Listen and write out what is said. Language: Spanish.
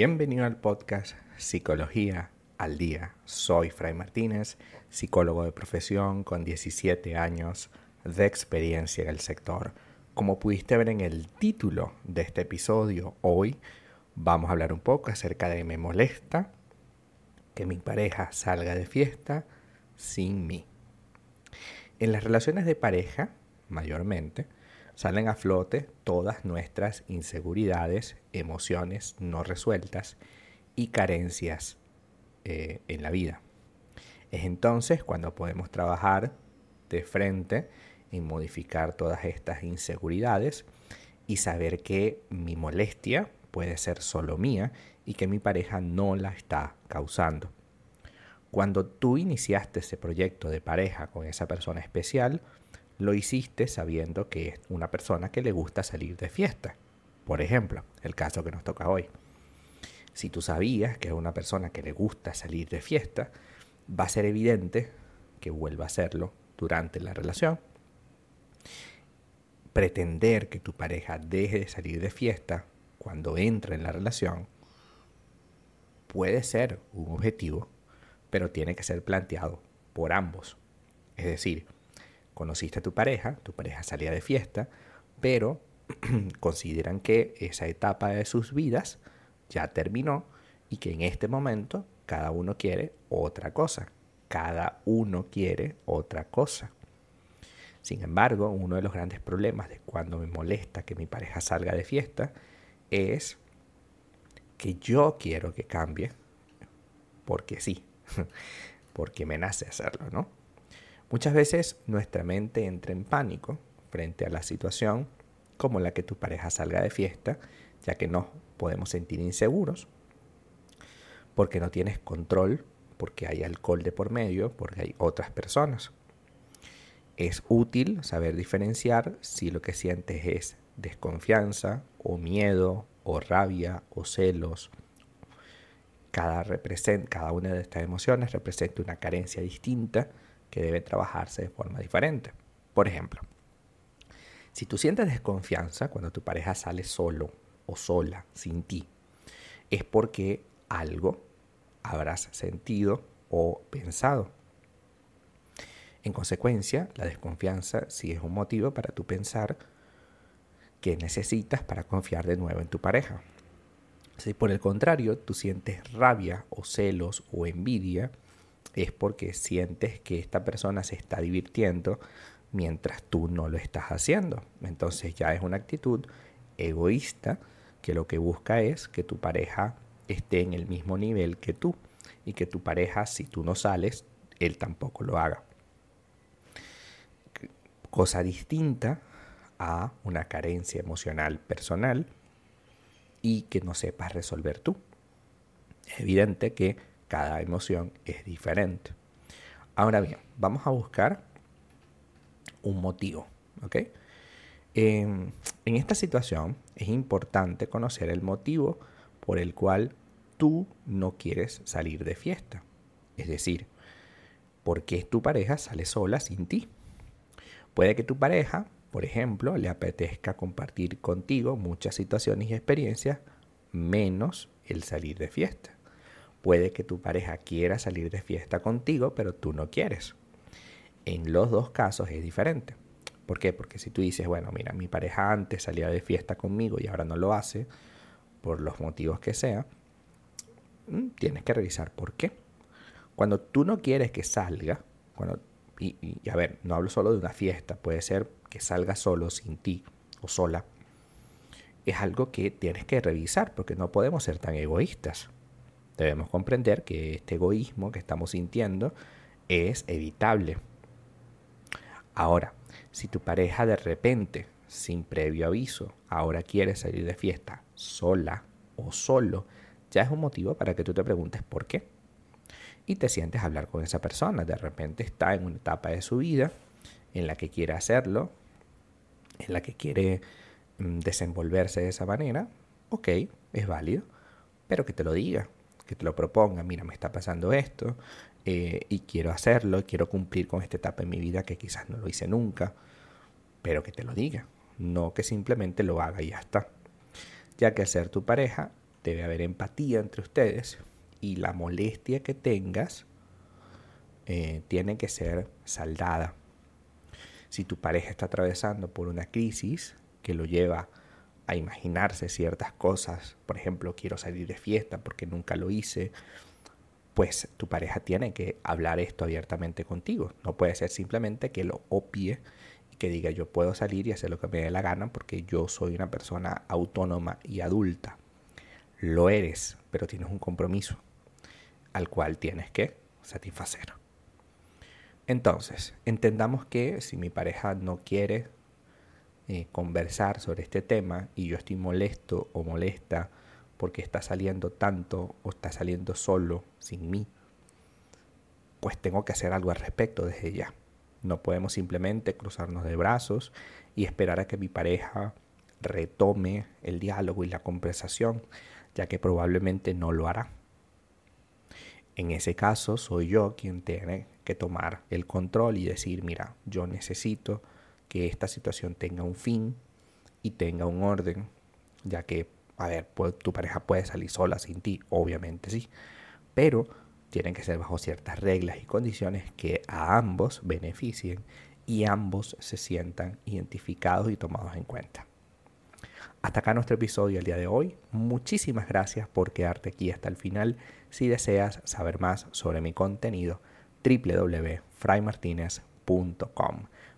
Bienvenido al podcast Psicología al Día. Soy Fray Martínez, psicólogo de profesión con 17 años de experiencia en el sector. Como pudiste ver en el título de este episodio, hoy vamos a hablar un poco acerca de me molesta que mi pareja salga de fiesta sin mí. En las relaciones de pareja, mayormente, salen a flote todas nuestras inseguridades, emociones no resueltas y carencias eh, en la vida. Es entonces cuando podemos trabajar de frente en modificar todas estas inseguridades y saber que mi molestia puede ser solo mía y que mi pareja no la está causando. Cuando tú iniciaste ese proyecto de pareja con esa persona especial, lo hiciste sabiendo que es una persona que le gusta salir de fiesta. Por ejemplo, el caso que nos toca hoy. Si tú sabías que es una persona que le gusta salir de fiesta, va a ser evidente que vuelva a hacerlo durante la relación. Pretender que tu pareja deje de salir de fiesta cuando entra en la relación puede ser un objetivo, pero tiene que ser planteado por ambos. Es decir, conociste a tu pareja, tu pareja salía de fiesta, pero consideran que esa etapa de sus vidas ya terminó y que en este momento cada uno quiere otra cosa. Cada uno quiere otra cosa. Sin embargo, uno de los grandes problemas de cuando me molesta que mi pareja salga de fiesta es que yo quiero que cambie porque sí, porque me nace hacerlo, ¿no? Muchas veces nuestra mente entra en pánico frente a la situación como la que tu pareja salga de fiesta, ya que nos podemos sentir inseguros, porque no tienes control, porque hay alcohol de por medio, porque hay otras personas. Es útil saber diferenciar si lo que sientes es desconfianza o miedo o rabia o celos. Cada, cada una de estas emociones representa una carencia distinta que debe trabajarse de forma diferente. Por ejemplo, si tú sientes desconfianza cuando tu pareja sale solo o sola, sin ti, es porque algo habrás sentido o pensado. En consecuencia, la desconfianza sí es un motivo para tú pensar que necesitas para confiar de nuevo en tu pareja. Si por el contrario tú sientes rabia o celos o envidia, es porque sientes que esta persona se está divirtiendo mientras tú no lo estás haciendo. Entonces ya es una actitud egoísta que lo que busca es que tu pareja esté en el mismo nivel que tú y que tu pareja, si tú no sales, él tampoco lo haga. Cosa distinta a una carencia emocional personal y que no sepas resolver tú. Es evidente que cada emoción es diferente. Ahora bien, vamos a buscar un motivo. ¿ok? en esta situación es importante conocer el motivo por el cual tú no quieres salir de fiesta. Es decir, ¿por qué tu pareja sale sola sin ti? Puede que tu pareja, por ejemplo, le apetezca compartir contigo muchas situaciones y experiencias menos el salir de fiesta. Puede que tu pareja quiera salir de fiesta contigo, pero tú no quieres. En los dos casos es diferente. ¿Por qué? Porque si tú dices, bueno, mira, mi pareja antes salía de fiesta conmigo y ahora no lo hace, por los motivos que sea, mm, tienes que revisar por qué. Cuando tú no quieres que salga, cuando, y, y, a ver, no hablo solo de una fiesta, puede ser que salga solo, sin ti o sola, es algo que tienes que revisar porque no podemos ser tan egoístas. Debemos comprender que este egoísmo que estamos sintiendo es evitable. Ahora, si tu pareja de repente, sin previo aviso, ahora quiere salir de fiesta sola o solo, ya es un motivo para que tú te preguntes por qué. Y te sientes a hablar con esa persona. De repente está en una etapa de su vida en la que quiere hacerlo, en la que quiere mm, desenvolverse de esa manera. Ok, es válido, pero que te lo diga que te lo proponga, mira, me está pasando esto eh, y quiero hacerlo, quiero cumplir con esta etapa en mi vida que quizás no lo hice nunca, pero que te lo diga, no que simplemente lo haga y ya está. Ya que al ser tu pareja, debe haber empatía entre ustedes y la molestia que tengas eh, tiene que ser saldada. Si tu pareja está atravesando por una crisis que lo lleva a imaginarse ciertas cosas, por ejemplo, quiero salir de fiesta porque nunca lo hice, pues tu pareja tiene que hablar esto abiertamente contigo. No puede ser simplemente que lo opie y que diga yo puedo salir y hacer lo que me dé la gana porque yo soy una persona autónoma y adulta. Lo eres, pero tienes un compromiso al cual tienes que satisfacer. Entonces, entendamos que si mi pareja no quiere eh, conversar sobre este tema y yo estoy molesto o molesta porque está saliendo tanto o está saliendo solo sin mí, pues tengo que hacer algo al respecto desde ya. No podemos simplemente cruzarnos de brazos y esperar a que mi pareja retome el diálogo y la conversación, ya que probablemente no lo hará. En ese caso soy yo quien tiene que tomar el control y decir, mira, yo necesito que esta situación tenga un fin y tenga un orden, ya que a ver, tu pareja puede salir sola sin ti, obviamente sí, pero tienen que ser bajo ciertas reglas y condiciones que a ambos beneficien y ambos se sientan identificados y tomados en cuenta. Hasta acá nuestro episodio el día de hoy. Muchísimas gracias por quedarte aquí hasta el final. Si deseas saber más sobre mi contenido, www.fraymartinez.com.